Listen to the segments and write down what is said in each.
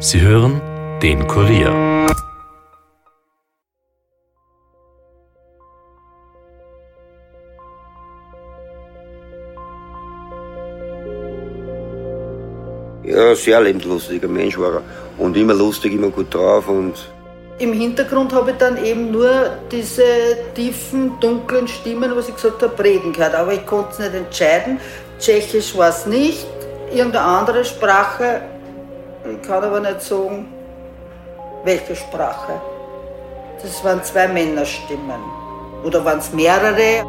Sie hören den Kurier. Ja, sehr lebenslustiger Mensch war er. Und immer lustig, immer gut drauf und im Hintergrund habe ich dann eben nur diese tiefen, dunklen Stimmen, was ich gesagt habe, reden gehört. Aber ich konnte es nicht entscheiden. Tschechisch war es nicht, irgendeine andere Sprache. Ich kann aber nicht sagen, welche Sprache. Das waren zwei Männerstimmen. Oder waren es mehrere?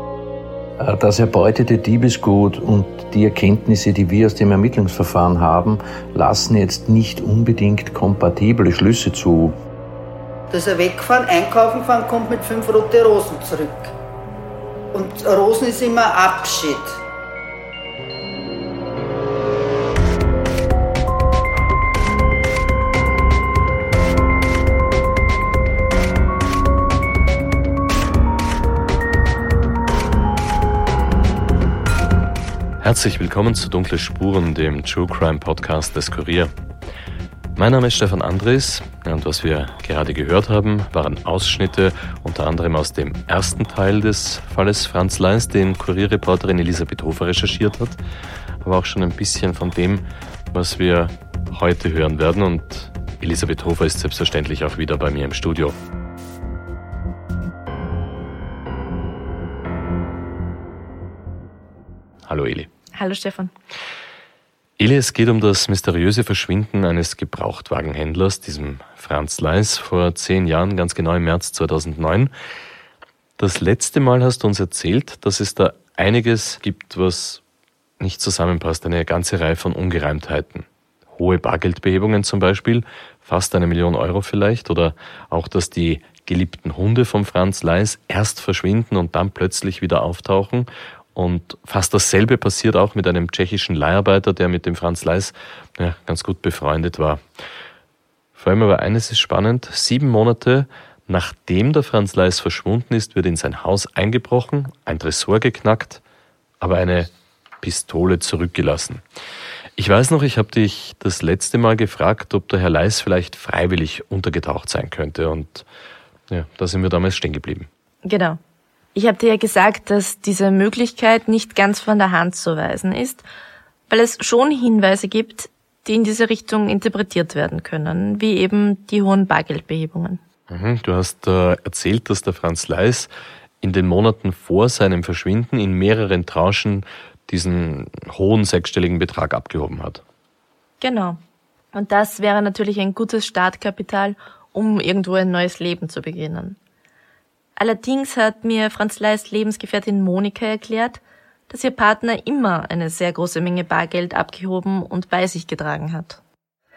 Das erbeutete Diebesgut und die Erkenntnisse, die wir aus dem Ermittlungsverfahren haben, lassen jetzt nicht unbedingt kompatible Schlüsse zu. Da ist er weggefahren, einkaufen gefahren, kommt mit fünf rote Rosen zurück. Und Rosen ist immer Abschied. Herzlich willkommen zu Dunkle Spuren, dem True Crime Podcast des Kurier. Mein Name ist Stefan Andres und was wir gerade gehört haben, waren Ausschnitte unter anderem aus dem ersten Teil des Falles Franz Leins, den Kurierreporterin Elisabeth Hofer recherchiert hat, aber auch schon ein bisschen von dem, was wir heute hören werden und Elisabeth Hofer ist selbstverständlich auch wieder bei mir im Studio. Hallo Eli. Hallo Stefan. Eli, es geht um das mysteriöse Verschwinden eines Gebrauchtwagenhändlers, diesem Franz Leis, vor zehn Jahren, ganz genau im März 2009. Das letzte Mal hast du uns erzählt, dass es da einiges gibt, was nicht zusammenpasst, eine ganze Reihe von Ungereimtheiten. Hohe Bargeldbehebungen zum Beispiel, fast eine Million Euro vielleicht, oder auch, dass die geliebten Hunde vom Franz Leis erst verschwinden und dann plötzlich wieder auftauchen und fast dasselbe passiert auch mit einem tschechischen Leiharbeiter, der mit dem Franz Leis ja, ganz gut befreundet war. Vor allem aber eines ist spannend. Sieben Monate nachdem der Franz Leis verschwunden ist, wird in sein Haus eingebrochen, ein Tresor geknackt, aber eine Pistole zurückgelassen. Ich weiß noch, ich habe dich das letzte Mal gefragt, ob der Herr Leis vielleicht freiwillig untergetaucht sein könnte. Und ja, da sind wir damals stehen geblieben. Genau. Ich habe dir ja gesagt, dass diese Möglichkeit nicht ganz von der Hand zu weisen ist, weil es schon Hinweise gibt, die in diese Richtung interpretiert werden können, wie eben die hohen Bargeldbehebungen. Mhm, du hast äh, erzählt, dass der Franz Leis in den Monaten vor seinem Verschwinden in mehreren Tranchen diesen hohen sechsstelligen Betrag abgehoben hat. Genau. Und das wäre natürlich ein gutes Startkapital, um irgendwo ein neues Leben zu beginnen. Allerdings hat mir Franz Leis Lebensgefährtin Monika erklärt, dass ihr Partner immer eine sehr große Menge Bargeld abgehoben und bei sich getragen hat.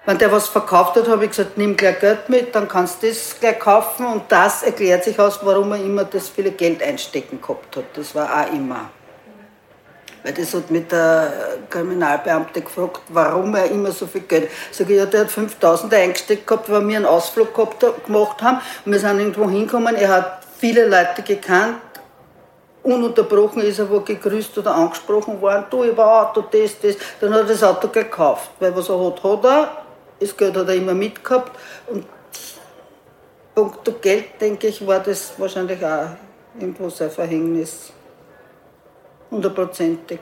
Wenn der was verkauft hat, habe ich gesagt, nimm gleich Geld mit, dann kannst du das gleich kaufen. Und das erklärt sich aus, warum er immer das viele Geld einstecken gehabt hat. Das war auch immer. Weil das hat mit der Kriminalbeamte gefragt, warum er immer so viel Geld. Sag ich, ja, der hat 5000 eingesteckt gehabt, weil wir einen Ausflug gehabt, gemacht haben. Und wir sind irgendwo hingekommen. Er hat viele Leute gekannt. Ununterbrochen ist er wo gegrüßt oder angesprochen worden. Du, ich war Auto, das, das. Dann hat er das Auto gekauft. Weil was er hat, hat er. Das Geld hat er immer mitgehabt. Und punkto Geld, denke ich, war das wahrscheinlich auch irgendwo sein Verhängnis. Hundertprozentig.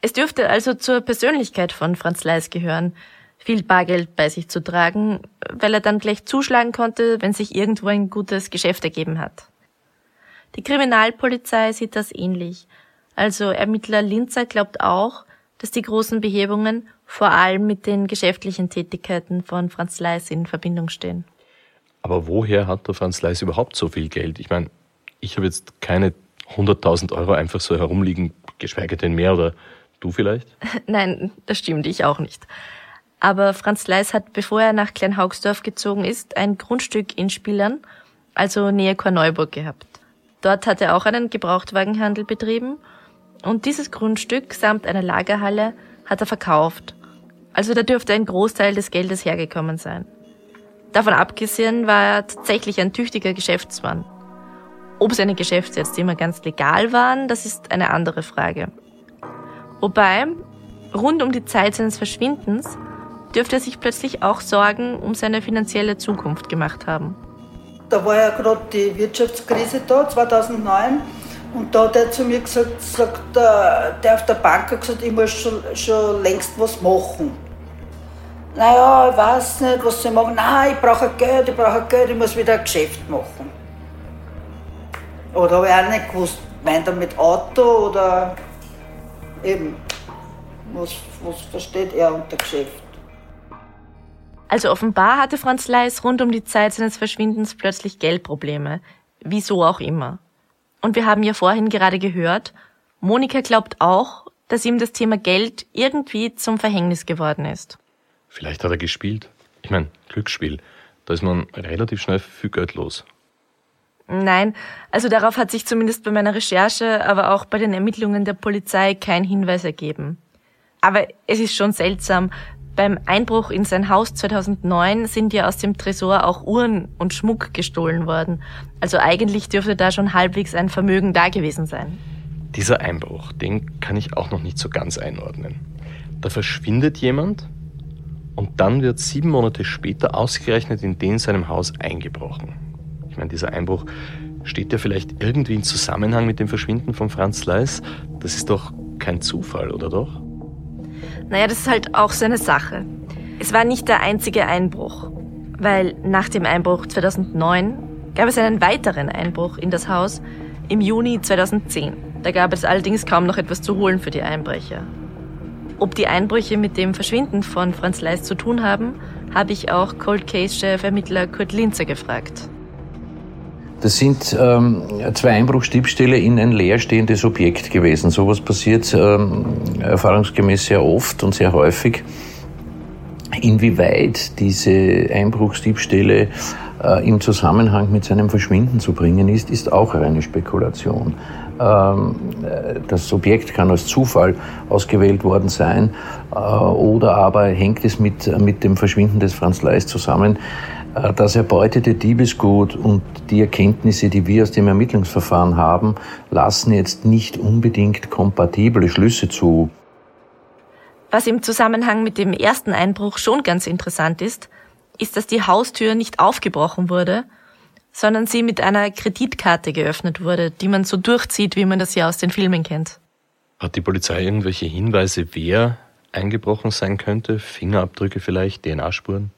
Es dürfte also zur Persönlichkeit von Franz Leis gehören, viel Bargeld bei sich zu tragen, weil er dann gleich zuschlagen konnte, wenn sich irgendwo ein gutes Geschäft ergeben hat. Die Kriminalpolizei sieht das ähnlich. Also Ermittler Linzer glaubt auch, dass die großen Behebungen vor allem mit den geschäftlichen Tätigkeiten von Franz Leis in Verbindung stehen. Aber woher hat der Franz Leis überhaupt so viel Geld? Ich meine, ich habe jetzt keine 100.000 Euro einfach so herumliegen, geschweige denn mehr oder du vielleicht? Nein, das stimmt, ich auch nicht. Aber Franz Leis hat, bevor er nach Kleinhaugsdorf gezogen ist, ein Grundstück in Spillern, also nähe Korneuburg gehabt. Dort hat er auch einen Gebrauchtwagenhandel betrieben und dieses Grundstück samt einer Lagerhalle hat er verkauft. Also da dürfte ein Großteil des Geldes hergekommen sein. Davon abgesehen war er tatsächlich ein tüchtiger Geschäftsmann. Ob seine Geschäfte jetzt immer ganz legal waren, das ist eine andere Frage. Wobei, rund um die Zeit seines Verschwindens dürfte er sich plötzlich auch Sorgen um seine finanzielle Zukunft gemacht haben. Da war ja gerade die Wirtschaftskrise da, 2009. Und da hat er zu mir gesagt, sagt, der auf der Bank hat gesagt, ich muss schon, schon längst was machen. Naja, ich weiß nicht, was sie machen. Nein, ich brauche Geld, ich brauche Geld, ich muss wieder ein Geschäft machen. Oder habe ich auch nicht gewusst, meint er mit Auto oder eben, was, was versteht er unter Geschäft? Also offenbar hatte Franz Leis rund um die Zeit seines Verschwindens plötzlich Geldprobleme. Wieso auch immer. Und wir haben ja vorhin gerade gehört, Monika glaubt auch, dass ihm das Thema Geld irgendwie zum Verhängnis geworden ist. Vielleicht hat er gespielt. Ich meine, Glücksspiel. Da ist man relativ schnell viel Geld los. Nein, also darauf hat sich zumindest bei meiner Recherche, aber auch bei den Ermittlungen der Polizei kein Hinweis ergeben. Aber es ist schon seltsam. Beim Einbruch in sein Haus 2009 sind ja aus dem Tresor auch Uhren und Schmuck gestohlen worden. Also eigentlich dürfte da schon halbwegs ein Vermögen da gewesen sein. Dieser Einbruch, den kann ich auch noch nicht so ganz einordnen. Da verschwindet jemand und dann wird sieben Monate später ausgerechnet in den seinem Haus eingebrochen. Ich meine, dieser Einbruch steht ja vielleicht irgendwie in Zusammenhang mit dem Verschwinden von Franz Leis. Das ist doch kein Zufall, oder doch? Naja, das ist halt auch so eine Sache. Es war nicht der einzige Einbruch, weil nach dem Einbruch 2009 gab es einen weiteren Einbruch in das Haus im Juni 2010. Da gab es allerdings kaum noch etwas zu holen für die Einbrecher. Ob die Einbrüche mit dem Verschwinden von Franz Leis zu tun haben, habe ich auch Cold Case-Chef-Ermittler Kurt Linzer gefragt. Das sind ähm, zwei Einbruchsdiebstähle in ein leerstehendes Objekt gewesen. Sowas passiert ähm, erfahrungsgemäß sehr oft und sehr häufig. Inwieweit diese Einbruchsdiebstähle äh, im Zusammenhang mit seinem Verschwinden zu bringen ist, ist auch reine Spekulation. Ähm, äh, das Objekt kann als Zufall ausgewählt worden sein äh, oder aber hängt es mit, mit dem Verschwinden des Franz Leis zusammen. Äh, das erbeutete Diebesgut und die Erkenntnisse, die wir aus dem Ermittlungsverfahren haben, lassen jetzt nicht unbedingt kompatible Schlüsse zu. Was im Zusammenhang mit dem ersten Einbruch schon ganz interessant ist, ist, dass die Haustür nicht aufgebrochen wurde, sondern sie mit einer Kreditkarte geöffnet wurde, die man so durchzieht, wie man das ja aus den Filmen kennt. Hat die Polizei irgendwelche Hinweise, wer eingebrochen sein könnte? Fingerabdrücke vielleicht, DNA-Spuren?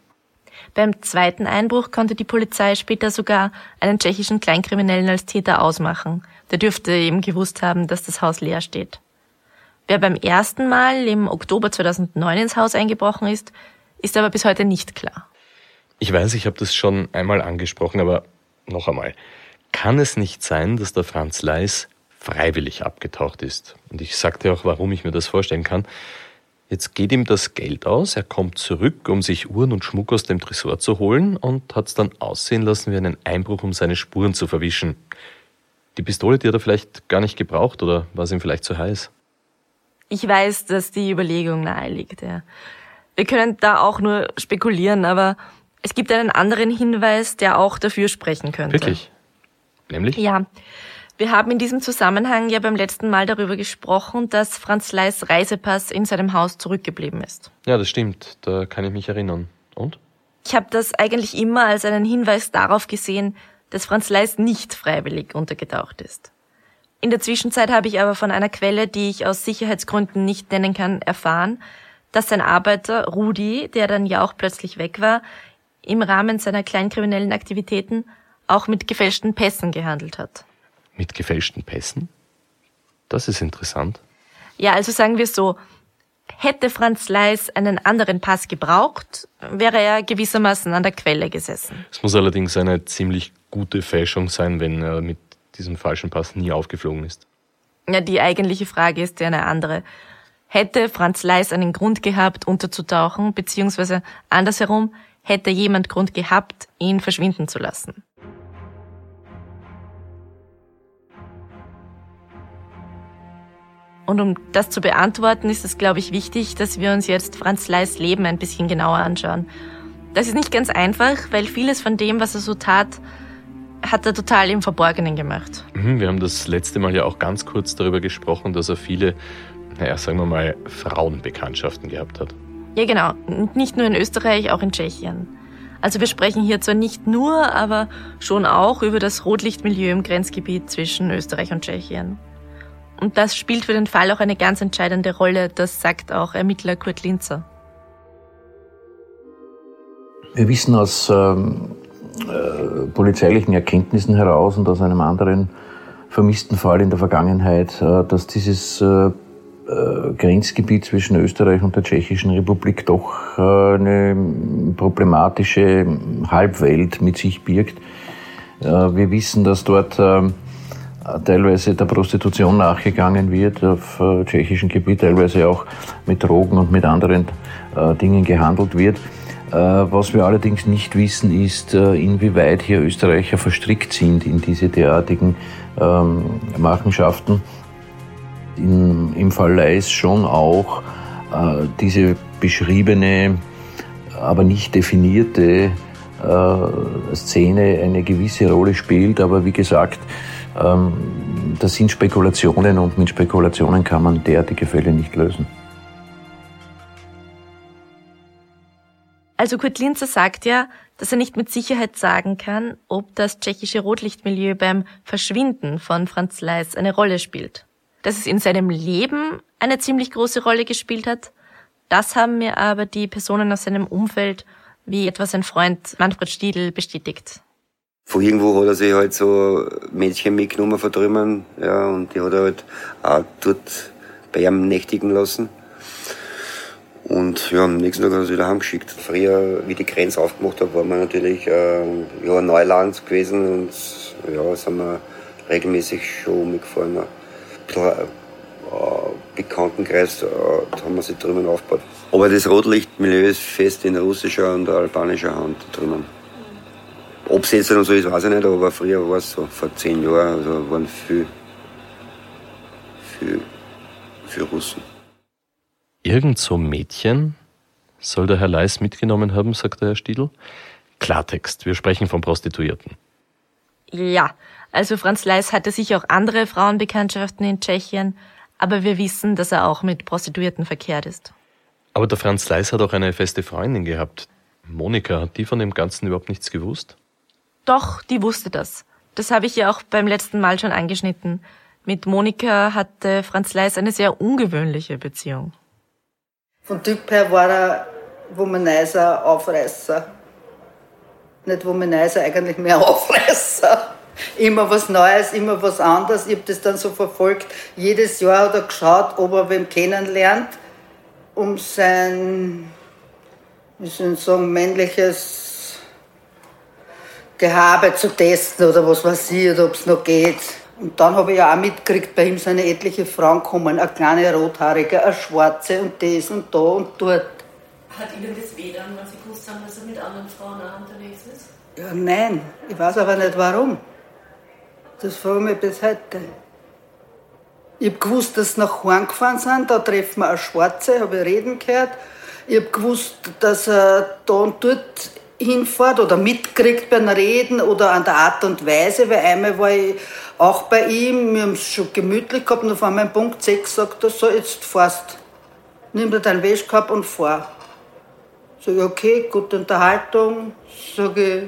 Beim zweiten Einbruch konnte die Polizei später sogar einen tschechischen Kleinkriminellen als Täter ausmachen. Der dürfte eben gewusst haben, dass das Haus leer steht. Wer beim ersten Mal im Oktober 2009 ins Haus eingebrochen ist, ist aber bis heute nicht klar. Ich weiß, ich habe das schon einmal angesprochen, aber noch einmal. Kann es nicht sein, dass der Franz Leis freiwillig abgetaucht ist? Und ich sagte auch, warum ich mir das vorstellen kann. Jetzt geht ihm das Geld aus, er kommt zurück, um sich Uhren und Schmuck aus dem Tresor zu holen und hat es dann aussehen lassen wie einen Einbruch, um seine Spuren zu verwischen. Die Pistole, die hat er vielleicht gar nicht gebraucht oder war es ihm vielleicht zu heiß? Ich weiß, dass die Überlegung nahe liegt, ja. Wir können da auch nur spekulieren, aber es gibt einen anderen Hinweis, der auch dafür sprechen könnte. Wirklich? Nämlich? Ja. Wir haben in diesem Zusammenhang ja beim letzten Mal darüber gesprochen, dass Franz Leis Reisepass in seinem Haus zurückgeblieben ist. Ja, das stimmt. Da kann ich mich erinnern. Und? Ich habe das eigentlich immer als einen Hinweis darauf gesehen, dass Franz Leis nicht freiwillig untergetaucht ist. In der Zwischenzeit habe ich aber von einer Quelle, die ich aus Sicherheitsgründen nicht nennen kann, erfahren, dass sein Arbeiter Rudi, der dann ja auch plötzlich weg war, im Rahmen seiner kleinkriminellen Aktivitäten auch mit gefälschten Pässen gehandelt hat mit gefälschten Pässen? Das ist interessant. Ja, also sagen wir so, hätte Franz Leis einen anderen Pass gebraucht, wäre er gewissermaßen an der Quelle gesessen. Es muss allerdings eine ziemlich gute Fälschung sein, wenn er mit diesem falschen Pass nie aufgeflogen ist. Ja, die eigentliche Frage ist ja eine andere. Hätte Franz Leis einen Grund gehabt, unterzutauchen, beziehungsweise andersherum, hätte jemand Grund gehabt, ihn verschwinden zu lassen? Und um das zu beantworten, ist es, glaube ich, wichtig, dass wir uns jetzt Franz Leis Leben ein bisschen genauer anschauen. Das ist nicht ganz einfach, weil vieles von dem, was er so tat, hat er total im Verborgenen gemacht. Mhm, wir haben das letzte Mal ja auch ganz kurz darüber gesprochen, dass er viele, naja, sagen wir mal, Frauenbekanntschaften gehabt hat. Ja, genau. Nicht nur in Österreich, auch in Tschechien. Also wir sprechen hier zwar nicht nur, aber schon auch über das Rotlichtmilieu im Grenzgebiet zwischen Österreich und Tschechien. Und das spielt für den Fall auch eine ganz entscheidende Rolle, das sagt auch Ermittler Kurt Linzer. Wir wissen aus ähm, äh, polizeilichen Erkenntnissen heraus und aus einem anderen vermissten Fall in der Vergangenheit, äh, dass dieses äh, äh, Grenzgebiet zwischen Österreich und der Tschechischen Republik doch äh, eine problematische Halbwelt mit sich birgt. Äh, wir wissen, dass dort teilweise der Prostitution nachgegangen wird, auf tschechischem Gebiet teilweise auch mit Drogen und mit anderen Dingen gehandelt wird. Was wir allerdings nicht wissen, ist, inwieweit hier Österreicher verstrickt sind in diese derartigen ähm, Machenschaften in, im Fall Leis schon auch äh, diese beschriebene, aber nicht definierte äh, Szene eine gewisse Rolle spielt. Aber wie gesagt, das sind Spekulationen und mit Spekulationen kann man derartige Fälle nicht lösen. Also Kurt Linzer sagt ja, dass er nicht mit Sicherheit sagen kann, ob das tschechische Rotlichtmilieu beim Verschwinden von Franz Leis eine Rolle spielt dass es in seinem Leben eine ziemlich große Rolle gespielt hat. Das haben mir aber die Personen aus seinem Umfeld, wie etwa sein Freund Manfred Stiedl, bestätigt. Von irgendwo hat er sich halt so Mädchen mitgenommen von drüben, ja, und die hat er halt auch dort bei ihm nächtigen lassen. Und ja, am nächsten Tag hat er sie wieder heimgeschickt. Früher, wie die Grenze aufgemacht hat, war man natürlich äh, ja, Neuland gewesen und ja, sind wir regelmäßig schon mitgefahren klar, äh, Bekanntenkreis, äh, da haben wir sich drüben aufgebaut. Aber das Rotlichtmilieu ist fest in russischer und albanischer Hand drüben. Ob es jetzt noch so ist, weiß ich nicht, aber früher war es so, vor zehn Jahren, also waren viel, viel, viel Russen. Irgend so Mädchen soll der Herr Leis mitgenommen haben, sagt der Herr Stiedl. Klartext, wir sprechen von Prostituierten. Ja, also Franz Leis hatte sicher auch andere Frauenbekanntschaften in Tschechien, aber wir wissen, dass er auch mit Prostituierten verkehrt ist. Aber der Franz Leis hat auch eine feste Freundin gehabt. Monika, hat die von dem Ganzen überhaupt nichts gewusst? Doch, die wusste das. Das habe ich ja auch beim letzten Mal schon angeschnitten. Mit Monika hatte Franz Leis eine sehr ungewöhnliche Beziehung. Von Typ her war er Womanizer, Aufreißer. Nicht Womanizer, eigentlich mehr Aufreißer immer was Neues, immer was anderes. Ich habe das dann so verfolgt. Jedes Jahr hat er geschaut, ob er wem kennenlernt, um sein, wie soll ich sagen, männliches Gehabe zu testen oder was weiß ich, oder ob es noch geht. Und dann habe ich ja auch mitgekriegt, bei ihm sind etliche Frauen kommen, eine kleine Rothaarige, eine Schwarze und das und da und dort. Hat Ihnen das weh dann, weil Sie gewusst haben, dass er mit anderen Frauen auch unterwegs ist? Ja, nein, ich weiß aber nicht warum. Das frage ich mich bis heute. Ich habe gewusst, dass sie nach Horn gefahren sind, da treffen wir eine Schwarze, habe ich reden gehört. Ich habe gewusst, dass er da und dort hinfährt oder mitkriegt beim Reden oder an der Art und Weise, weil einmal war ich auch bei ihm, wir haben es schon gemütlich gehabt und auf einmal Punkt 6 sagt er so, jetzt fährst, nimm dir deinen Wäschkorb und fahr. Sag ich, okay, gute Unterhaltung, sage ich,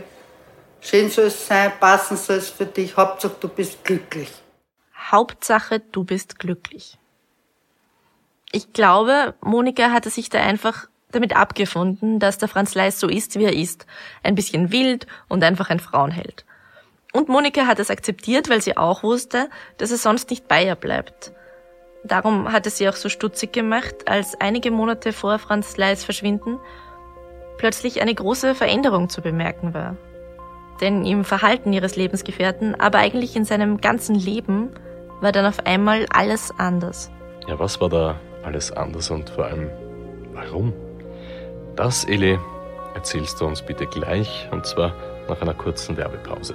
Schön soll es sein, passen soll es für dich. Hauptsache, du bist glücklich. Hauptsache, du bist glücklich. Ich glaube, Monika hatte sich da einfach damit abgefunden, dass der Franz Leis so ist, wie er ist. Ein bisschen wild und einfach ein Frauenheld. Und Monika hat es akzeptiert, weil sie auch wusste, dass er sonst nicht bei ihr bleibt. Darum hat es sie auch so stutzig gemacht, als einige Monate vor Franz Leis Verschwinden plötzlich eine große Veränderung zu bemerken war denn im Verhalten ihres Lebensgefährten, aber eigentlich in seinem ganzen Leben war dann auf einmal alles anders. Ja, was war da alles anders und vor allem warum? Das, Eli, erzählst du uns bitte gleich und zwar nach einer kurzen Werbepause.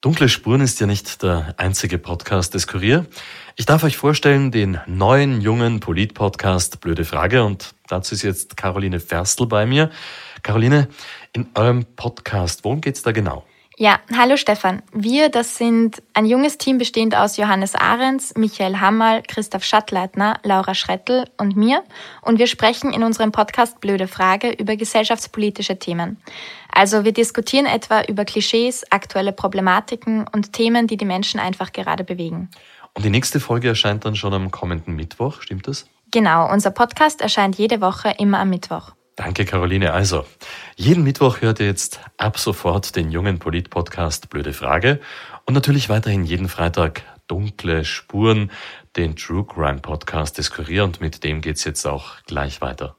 Dunkle Spuren ist ja nicht der einzige Podcast des Kurier. Ich darf euch vorstellen den neuen, jungen Polit-Podcast Blöde Frage und dazu ist jetzt Caroline Ferstl bei mir. Caroline, in eurem Podcast, worum geht's da genau? Ja, hallo Stefan. Wir, das sind ein junges Team bestehend aus Johannes Ahrens, Michael Hammerl, Christoph Schattleitner, Laura Schrettel und mir. Und wir sprechen in unserem Podcast Blöde Frage über gesellschaftspolitische Themen. Also wir diskutieren etwa über Klischees, aktuelle Problematiken und Themen, die die Menschen einfach gerade bewegen. Und die nächste Folge erscheint dann schon am kommenden Mittwoch, stimmt das? Genau, unser Podcast erscheint jede Woche immer am Mittwoch. Danke, Caroline. Also, jeden Mittwoch hört ihr jetzt ab sofort den jungen Polit-Podcast Blöde Frage und natürlich weiterhin jeden Freitag Dunkle Spuren, den True Crime Podcast des Kurier und mit dem geht's jetzt auch gleich weiter.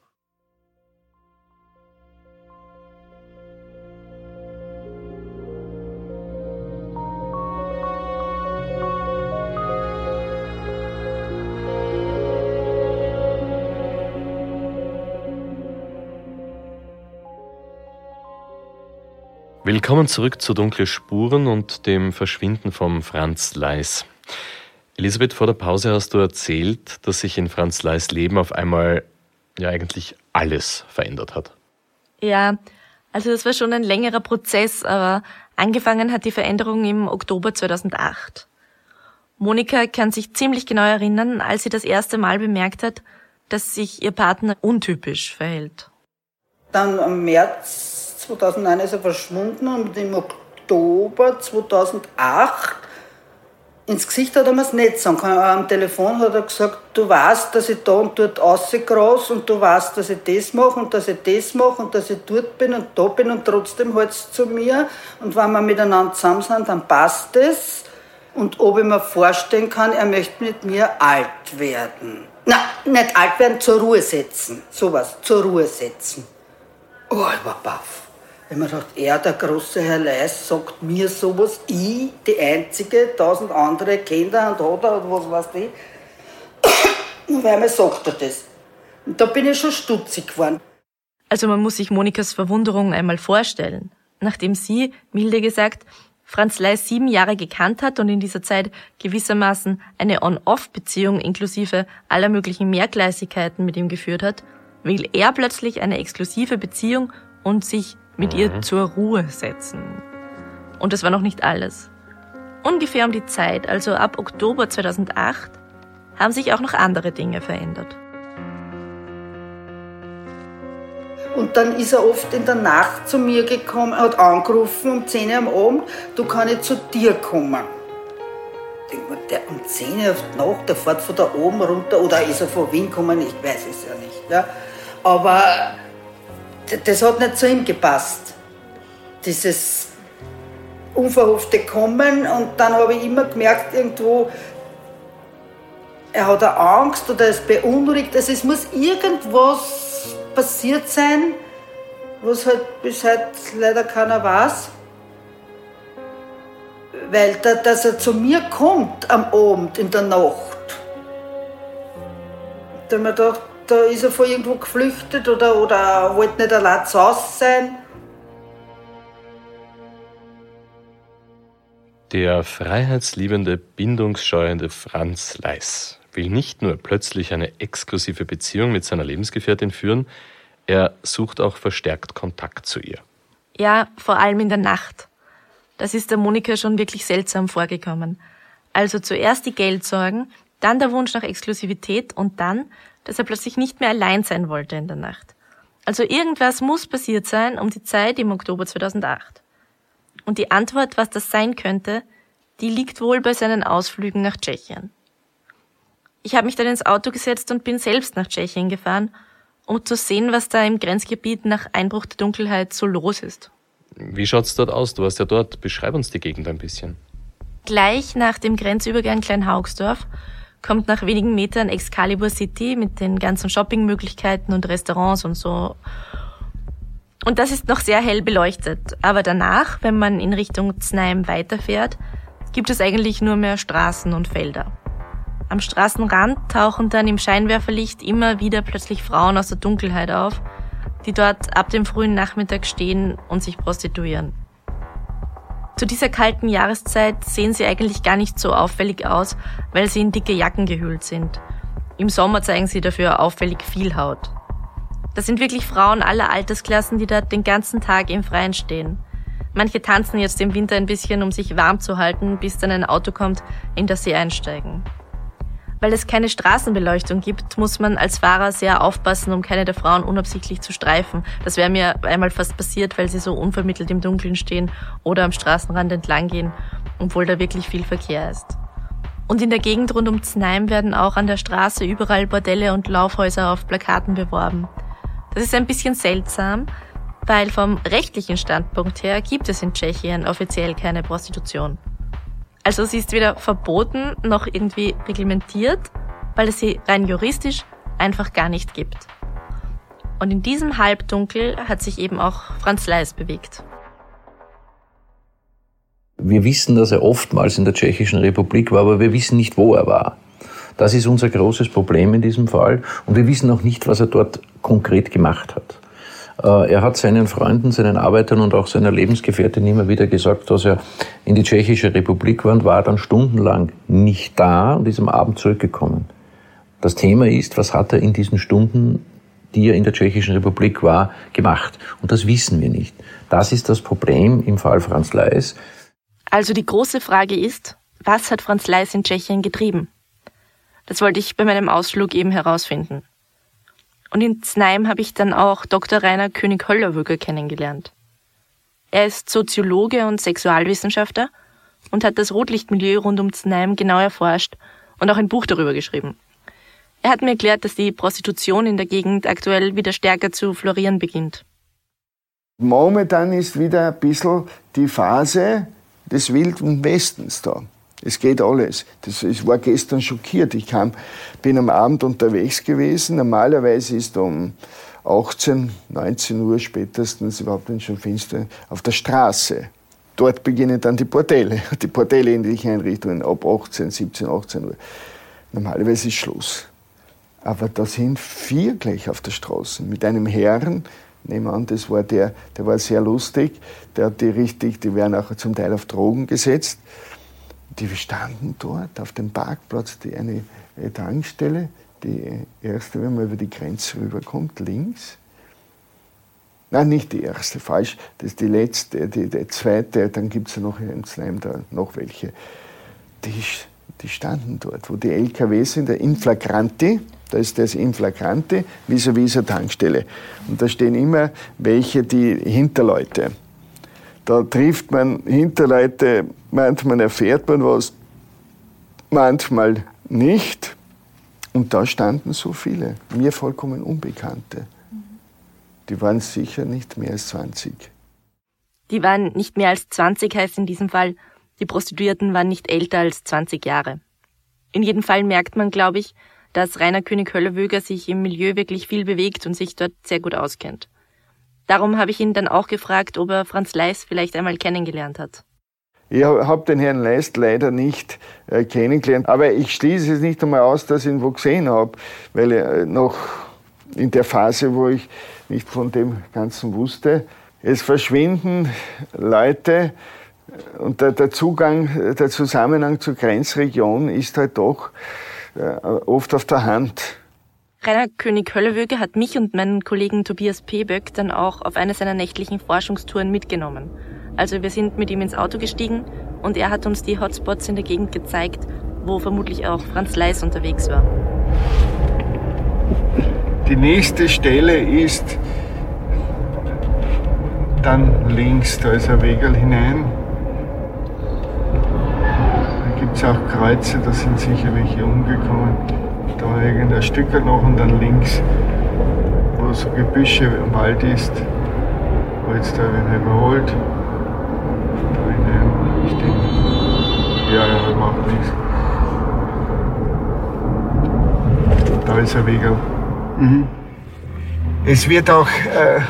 Willkommen zurück zu Dunkle Spuren und dem Verschwinden von Franz Leis. Elisabeth, vor der Pause hast du erzählt, dass sich in Franz Leis Leben auf einmal ja eigentlich alles verändert hat. Ja, also das war schon ein längerer Prozess, aber angefangen hat die Veränderung im Oktober 2008. Monika kann sich ziemlich genau erinnern, als sie das erste Mal bemerkt hat, dass sich ihr Partner untypisch verhält. Dann am März 2009 ist er verschwunden und im Oktober 2008 ins Gesicht hat er mir es nicht sagen können. Am Telefon hat er gesagt, du weißt, dass ich da und dort rausgras und du weißt, dass ich das mache und dass ich das mache und dass ich dort bin und da bin und trotzdem halt zu mir. Und wenn wir miteinander zusammen sind, dann passt es. Und ob ich mir vorstellen kann, er möchte mit mir alt werden. Nein, nicht alt werden, zur Ruhe setzen. Sowas, zur Ruhe setzen. Oh, ich war baff. Wenn man sagt, er, der große Herr Leis, sagt mir sowas, ich, die Einzige, tausend andere Kinder und hat er und was weiß ich. Und mir sagt er das. Und da bin ich schon stutzig geworden. Also man muss sich Monikas Verwunderung einmal vorstellen. Nachdem sie, milde gesagt, Franz Leis sieben Jahre gekannt hat und in dieser Zeit gewissermaßen eine On-Off-Beziehung inklusive aller möglichen Mehrgleisigkeiten mit ihm geführt hat, will er plötzlich eine exklusive Beziehung und sich mit ihr mhm. zur Ruhe setzen. Und das war noch nicht alles. Ungefähr um die Zeit, also ab Oktober 2008, haben sich auch noch andere Dinge verändert. Und dann ist er oft in der Nacht zu mir gekommen, hat angerufen um 10 Uhr am Abend, du kannst zu dir kommen. Der um 10 Uhr auf die Nacht, der fährt von da oben runter oder ist er von Wien gekommen, ich weiß es ja nicht. Ja. Aber das hat nicht zu ihm gepasst. Dieses unverhoffte Kommen und dann habe ich immer gemerkt, irgendwo, er hat eine Angst oder ist beunruhigt. Also es muss irgendwas passiert sein, was halt bis heute leider keiner weiß. Weil, da, dass er zu mir kommt am Abend, in der Nacht, da habe ich mir gedacht, da ist er von irgendwo geflüchtet oder, oder wollte nicht allein zu Hause sein. Der freiheitsliebende, bindungsscheuende Franz Leis will nicht nur plötzlich eine exklusive Beziehung mit seiner Lebensgefährtin führen, er sucht auch verstärkt Kontakt zu ihr. Ja, vor allem in der Nacht. Das ist der Monika schon wirklich seltsam vorgekommen. Also zuerst die Geldsorgen, dann der Wunsch nach Exklusivität und dann dass er plötzlich nicht mehr allein sein wollte in der Nacht. Also irgendwas muss passiert sein um die Zeit im Oktober 2008. Und die Antwort, was das sein könnte, die liegt wohl bei seinen Ausflügen nach Tschechien. Ich habe mich dann ins Auto gesetzt und bin selbst nach Tschechien gefahren, um zu sehen, was da im Grenzgebiet nach Einbruch der Dunkelheit so los ist. Wie schaut's dort aus? Du warst ja dort. Beschreib uns die Gegend ein bisschen. Gleich nach dem Grenzübergang Kleinhaugsdorf kommt nach wenigen Metern Excalibur City mit den ganzen Shoppingmöglichkeiten und Restaurants und so. Und das ist noch sehr hell beleuchtet. Aber danach, wenn man in Richtung Znaim weiterfährt, gibt es eigentlich nur mehr Straßen und Felder. Am Straßenrand tauchen dann im Scheinwerferlicht immer wieder plötzlich Frauen aus der Dunkelheit auf, die dort ab dem frühen Nachmittag stehen und sich prostituieren. Zu dieser kalten Jahreszeit sehen sie eigentlich gar nicht so auffällig aus, weil sie in dicke Jacken gehüllt sind. Im Sommer zeigen sie dafür auffällig viel Haut. Das sind wirklich Frauen aller Altersklassen, die dort den ganzen Tag im Freien stehen. Manche tanzen jetzt im Winter ein bisschen, um sich warm zu halten, bis dann ein Auto kommt, in das sie einsteigen. Weil es keine Straßenbeleuchtung gibt, muss man als Fahrer sehr aufpassen, um keine der Frauen unabsichtlich zu streifen. Das wäre mir einmal fast passiert, weil sie so unvermittelt im Dunkeln stehen oder am Straßenrand entlang gehen, obwohl da wirklich viel Verkehr ist. Und in der Gegend rund um Znaim werden auch an der Straße überall Bordelle und Laufhäuser auf Plakaten beworben. Das ist ein bisschen seltsam, weil vom rechtlichen Standpunkt her gibt es in Tschechien offiziell keine Prostitution. Also sie ist weder verboten noch irgendwie reglementiert, weil es sie rein juristisch einfach gar nicht gibt. Und in diesem Halbdunkel hat sich eben auch Franz Leis bewegt. Wir wissen, dass er oftmals in der Tschechischen Republik war, aber wir wissen nicht, wo er war. Das ist unser großes Problem in diesem Fall. Und wir wissen auch nicht, was er dort konkret gemacht hat. Äh, er hat seinen Freunden, seinen Arbeitern und auch seiner Lebensgefährtin immer wieder gesagt, dass er in die Tschechische Republik war und war dann stundenlang nicht da und ist am Abend zurückgekommen. Das Thema ist, was hat er in diesen Stunden, die er in der Tschechischen Republik war, gemacht? Und das wissen wir nicht. Das ist das Problem im Fall Franz Leis. Also die große Frage ist, was hat Franz Leis in Tschechien getrieben? Das wollte ich bei meinem Ausflug eben herausfinden. Und in Znaim habe ich dann auch Dr. Rainer König-Höllerwöger kennengelernt. Er ist Soziologe und Sexualwissenschaftler und hat das Rotlichtmilieu rund um Znaim genau erforscht und auch ein Buch darüber geschrieben. Er hat mir erklärt, dass die Prostitution in der Gegend aktuell wieder stärker zu florieren beginnt. Momentan ist wieder ein bisschen die Phase des Wilden Westens da. Es geht alles. Das, ich war gestern schockiert. Ich kam, bin am Abend unterwegs gewesen. Normalerweise ist um 18, 19 Uhr spätestens überhaupt schon finster auf der Straße. Dort beginnen dann die Bordelle, die bordellähnlichen Einrichtungen ab 18, 17, 18 Uhr. Normalerweise ist Schluss. Aber da sind vier gleich auf der Straße mit einem Herrn, nehmen an, das war der, der war sehr lustig, der hat die richtig, die werden auch zum Teil auf Drogen gesetzt die standen dort auf dem Parkplatz, die eine Tankstelle, die erste, wenn man über die Grenze rüberkommt, links. Nein, nicht die erste, falsch. Das ist die letzte, die, die zweite, dann gibt es ja noch in Slime da noch welche. Die, die standen dort, wo die LKW sind, der Inflagranti, da ist das Inflagranti, vis-à-vis -vis Tankstelle. Und da stehen immer welche, die Hinterleute. Da trifft man Hinterleute, manchmal erfährt man was, manchmal nicht. Und da standen so viele, mir vollkommen Unbekannte. Die waren sicher nicht mehr als 20. Die waren nicht mehr als 20, heißt in diesem Fall, die Prostituierten waren nicht älter als 20 Jahre. In jedem Fall merkt man, glaube ich, dass Rainer König Höllewöger sich im Milieu wirklich viel bewegt und sich dort sehr gut auskennt. Darum habe ich ihn dann auch gefragt, ob er Franz Leis vielleicht einmal kennengelernt hat. Ich habe den Herrn Leist leider nicht äh, kennengelernt, aber ich schließe es nicht einmal aus, dass ich ihn wo gesehen habe, weil er noch in der Phase, wo ich nicht von dem Ganzen wusste, es verschwinden Leute und der, der Zugang, der Zusammenhang zur Grenzregion ist halt doch äh, oft auf der Hand. Rainer König-Höllewöge hat mich und meinen Kollegen Tobias Peböck dann auch auf eine seiner nächtlichen Forschungstouren mitgenommen. Also wir sind mit ihm ins Auto gestiegen und er hat uns die Hotspots in der Gegend gezeigt, wo vermutlich auch Franz Leis unterwegs war. Die nächste Stelle ist dann links, da ist ein Wegel hinein. Da gibt es auch Kreuze, da sind sicher welche umgekommen da irgendein Stück noch und dann links, wo so Gebüsche im Wald ist, wo jetzt da einer überholt. Da hinein, ich denke, ja, ja, macht nichts. Da ist ein Weg. Mhm. Es wird auch äh,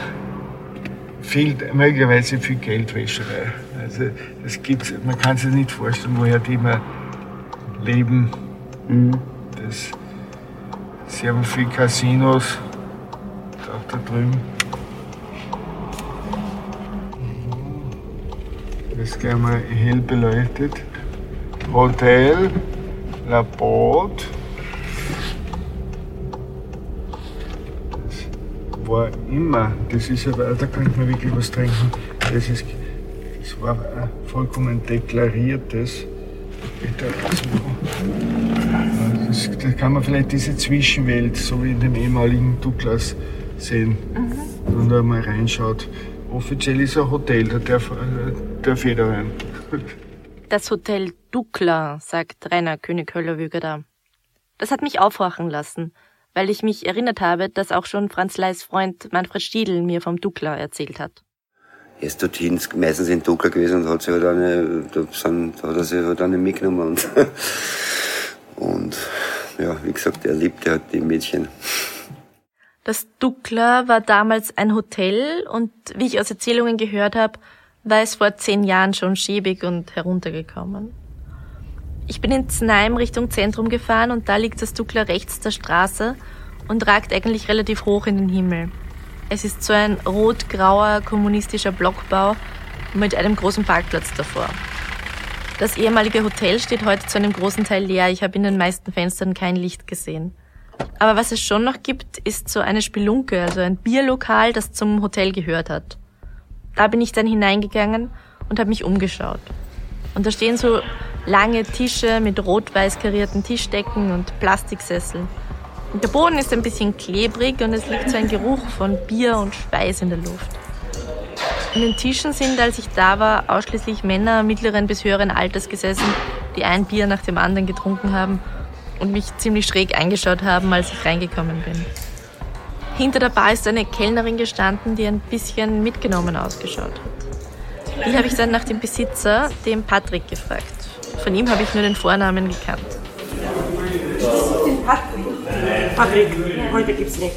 viel, möglicherweise viel Geldwäscherei. Also es gibt, man kann sich nicht vorstellen, woher die immer leben. Mhm. Das, Sie haben viele Casinos, auch da drüben. Das ist gleich mal hell beleuchtet. Hotel, La Porte. Das war immer, das ist aber, da kann ich mir wirklich was trinken. Das ist war ein vollkommen deklariertes. Das, da kann man vielleicht diese Zwischenwelt, so wie in dem ehemaligen Douglas, sehen. Mhm. Und da mal reinschaut. Offiziell ist ein Hotel, da darf, darf jeder rein. Das Hotel Dukla, sagt Rainer König-Höller-Wüger da. Das hat mich aufwachen lassen, weil ich mich erinnert habe, dass auch schon Franz Leis Freund Manfred Stiedl mir vom Dukla erzählt hat. Ist dorthin meistens in Dukla gewesen und hat sich halt eine, da, sind, da hat er sich halt eine mitgenommen und, und ja, wie gesagt, er liebte halt die Mädchen. Das Dukla war damals ein Hotel und wie ich aus Erzählungen gehört habe, war es vor zehn Jahren schon schäbig und heruntergekommen. Ich bin in Znaim Richtung Zentrum gefahren und da liegt das Dukla rechts der Straße und ragt eigentlich relativ hoch in den Himmel. Es ist so ein rot-grauer kommunistischer Blockbau mit einem großen Parkplatz davor. Das ehemalige Hotel steht heute zu einem großen Teil leer. Ich habe in den meisten Fenstern kein Licht gesehen. Aber was es schon noch gibt, ist so eine Spelunke, also ein Bierlokal, das zum Hotel gehört hat. Da bin ich dann hineingegangen und habe mich umgeschaut. Und da stehen so lange Tische mit rot-weiß karierten Tischdecken und Plastiksesseln. Der Boden ist ein bisschen klebrig und es liegt so ein Geruch von Bier und Schweiß in der Luft. In den Tischen sind, als ich da war, ausschließlich Männer mittleren bis höheren Alters gesessen, die ein Bier nach dem anderen getrunken haben und mich ziemlich schräg eingeschaut haben, als ich reingekommen bin. Hinter der Bar ist eine Kellnerin gestanden, die ein bisschen mitgenommen ausgeschaut hat. Die habe ich dann nach dem Besitzer, dem Patrick, gefragt. Von ihm habe ich nur den Vornamen gekannt. Den Patrick? Patrick, heute gibt's nicht.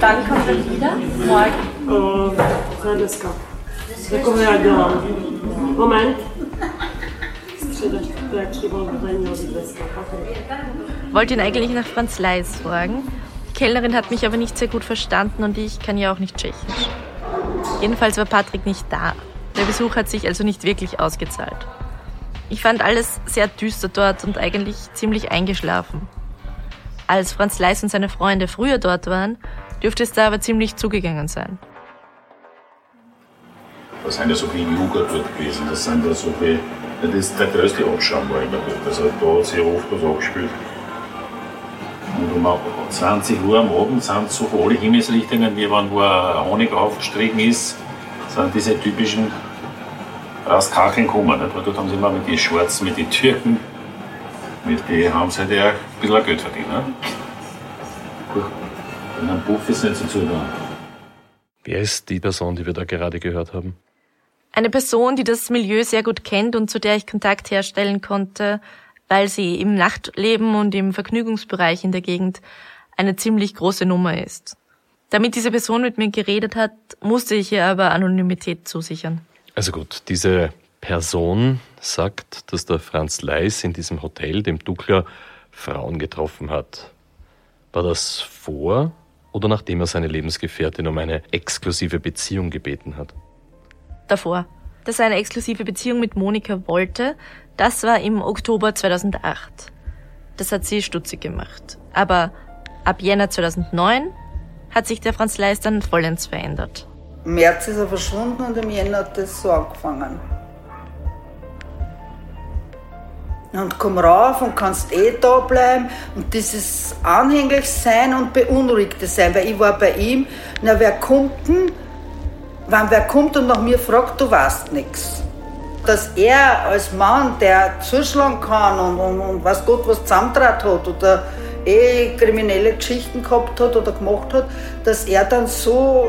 Wann kommt er wieder? Morgen. Uh, das gab. Da kommen wir ja Moment. Wollte ihn eigentlich nach Franz Leis fragen. Die Kellnerin hat mich aber nicht sehr gut verstanden und ich kann ja auch nicht Tschechisch. Jedenfalls war Patrick nicht da. Der Besuch hat sich also nicht wirklich ausgezahlt. Ich fand alles sehr düster dort und eigentlich ziemlich eingeschlafen. Als Franz Leis und seine Freunde früher dort waren, dürfte es da aber ziemlich zugegangen sein. Da sind ja so viele Jugend dort gewesen, das sind ja so viele, das ist der größte Abschaum war immer dort. Also da hat sich oft was angespielt. Und um 20 Uhr am Abend sind so alle Himmelsrichtungen, wie wenn wo Honig aufgestrichen ist, sind diese typischen Rastkacheln gekommen. Dort haben sie immer mit den Schwarzen, mit den Türken, mit denen haben sie halt ja ein bisschen Geld verdient. Ne? In einem Buff ist nicht so zu tun. Wer ist die Person, die wir da gerade gehört haben? Eine Person, die das Milieu sehr gut kennt und zu der ich Kontakt herstellen konnte, weil sie im Nachtleben und im Vergnügungsbereich in der Gegend eine ziemlich große Nummer ist. Damit diese Person mit mir geredet hat, musste ich ihr aber Anonymität zusichern. Also gut, diese Person sagt, dass der Franz Leis in diesem Hotel, dem Dukler, Frauen getroffen hat. War das vor oder nachdem er seine Lebensgefährtin um eine exklusive Beziehung gebeten hat? Davor. Dass er eine exklusive Beziehung mit Monika wollte, das war im Oktober 2008. Das hat sie stutzig gemacht. Aber ab Jänner 2009 hat sich der Franz Leis dann vollends verändert. Im März ist er verschwunden und im Jänner hat das so angefangen. Und komm rauf und kannst eh da bleiben. Und dieses anhänglich sein und beunruhigte sein, weil ich war bei ihm, na wer kommt denn? Wenn wer kommt und nach mir fragt, du weißt nichts dass er als Mann, der zuschlagen kann und, und, und weiß Gott was zusammentraut hat oder eh kriminelle Geschichten gehabt hat oder gemacht hat, dass er dann so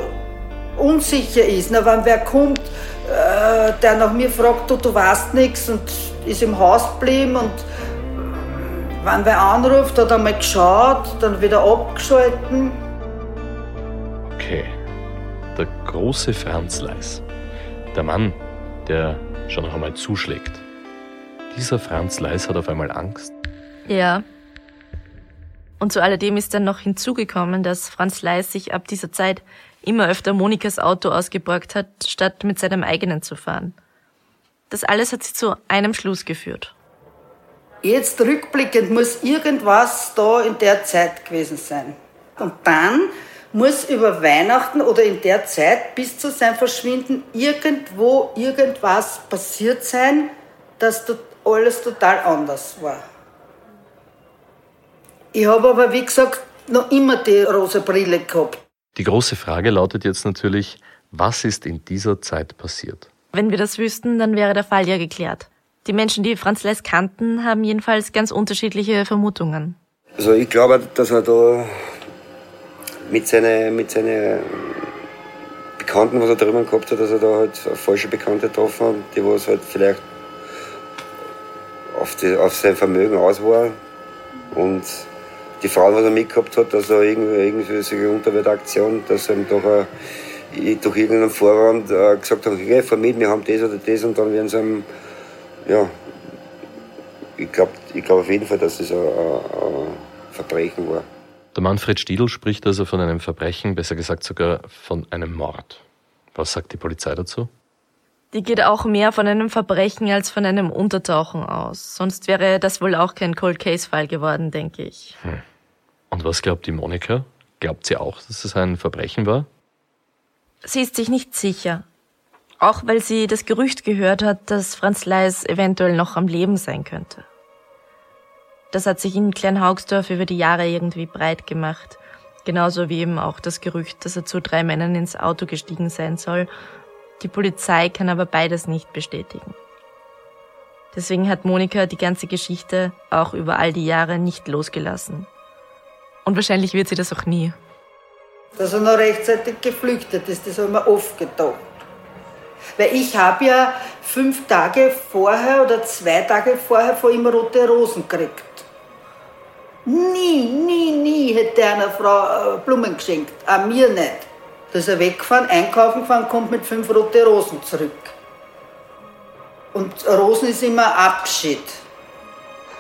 unsicher ist. Na, wenn wer kommt, äh, der nach mir fragt, du, du weißt nichts und ist im Haus geblieben und wenn wer anruft, hat er mal geschaut, dann wieder abgeschalten. Okay, der große Franz Leis. Der Mann, der schon noch einmal zuschlägt. Dieser Franz Leis hat auf einmal Angst. Ja. Und zu alledem ist dann noch hinzugekommen, dass Franz Leis sich ab dieser Zeit immer öfter Monikas Auto ausgeborgt hat, statt mit seinem eigenen zu fahren. Das alles hat sie zu einem Schluss geführt. Jetzt rückblickend muss irgendwas da in der Zeit gewesen sein. Und dann muss über Weihnachten oder in der Zeit bis zu seinem Verschwinden irgendwo irgendwas passiert sein, dass alles total anders war. Ich habe aber, wie gesagt, noch immer die rosa Brille gehabt. Die große Frage lautet jetzt natürlich, was ist in dieser Zeit passiert? Wenn wir das wüssten, dann wäre der Fall ja geklärt. Die Menschen, die Franz Les kannten, haben jedenfalls ganz unterschiedliche Vermutungen. Also ich glaube, dass er da mit seinen mit seine Bekannten, was er drüben gehabt hat, dass er da halt falsche Bekannte getroffen hat, die was halt vielleicht auf, die, auf sein Vermögen aus war. Und die Frau, was er mitgehabt hat, dass er irgendwie, irgendwie solche Unterwertaktion, dass er ihm doch äh, durch irgendeinen Vorwand äh, gesagt okay, vermieden, wir haben das oder das und dann werden sie ihm, ja, ich glaube ich glaub auf jeden Fall, dass das ein, ein Verbrechen war. Der Manfred Stiedl spricht also von einem Verbrechen, besser gesagt sogar von einem Mord. Was sagt die Polizei dazu? Die geht auch mehr von einem Verbrechen als von einem Untertauchen aus. Sonst wäre das wohl auch kein Cold Case Fall geworden, denke ich. Hm. Und was glaubt die Monika? Glaubt sie auch, dass es ein Verbrechen war? Sie ist sich nicht sicher. Auch weil sie das Gerücht gehört hat, dass Franz Leis eventuell noch am Leben sein könnte. Das hat sich in Kleinhaugsdorf über die Jahre irgendwie breit gemacht. Genauso wie eben auch das Gerücht, dass er zu drei Männern ins Auto gestiegen sein soll die Polizei kann aber beides nicht bestätigen. Deswegen hat Monika die ganze Geschichte auch über all die Jahre nicht losgelassen. Und wahrscheinlich wird sie das auch nie. Dass er noch rechtzeitig geflüchtet ist, das haben wir oft gedacht. Weil ich habe ja fünf Tage vorher oder zwei Tage vorher vor ihm rote Rosen gekriegt. Nie, nie, nie hätte er einer Frau äh, Blumen geschenkt. Auch mir nicht. Da ist er weggefahren, einkaufen gefahren, kommt mit fünf rote Rosen zurück. Und Rosen ist immer Abschied.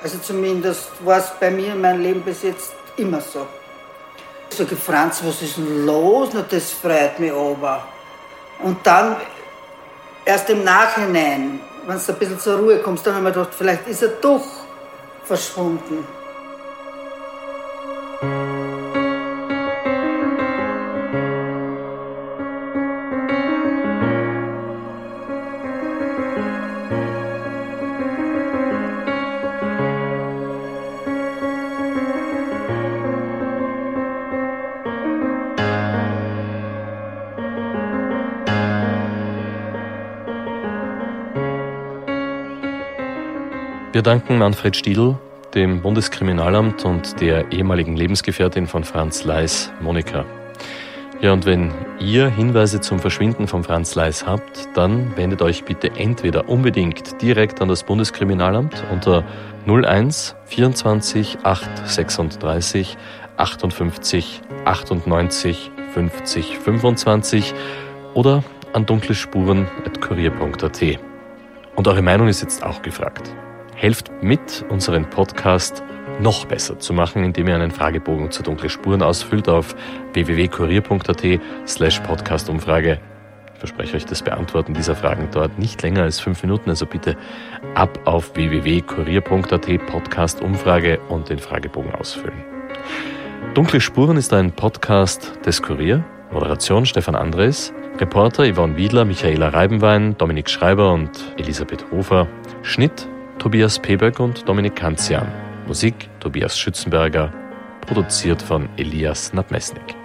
Also zumindest war es bei mir in meinem Leben bis jetzt immer so. Ich sage, Franz, was ist denn los? Na, das freut mich aber. Und dann, erst im Nachhinein, wenn du ein bisschen zur Ruhe kommst, dann haben wir gedacht, vielleicht ist er doch verschwunden. Wir danken Manfred Stiedl, dem Bundeskriminalamt und der ehemaligen Lebensgefährtin von Franz Leis, Monika. Ja, und wenn ihr Hinweise zum Verschwinden von Franz Leis habt, dann wendet euch bitte entweder unbedingt direkt an das Bundeskriminalamt unter 01 24 8 36 58 98 50 25 oder an dunklespuren.kurier.at. Und eure Meinung ist jetzt auch gefragt. Helft mit, unseren Podcast noch besser zu machen, indem ihr einen Fragebogen zu dunkle Spuren ausfüllt auf www.kurier.at slash podcastumfrage. Ich verspreche euch, das Beantworten dieser Fragen dauert nicht länger als fünf Minuten, also bitte ab auf www.kurier.at Podcast-Umfrage und den Fragebogen ausfüllen. Dunkle Spuren ist ein Podcast des Kurier. Moderation Stefan Andres, Reporter Yvonne Wiedler, Michaela Reibenwein, Dominik Schreiber und Elisabeth Hofer, Schnitt Tobias Peberg und Dominik Kanzian. Musik Tobias Schützenberger, produziert von Elias Nabmesnik.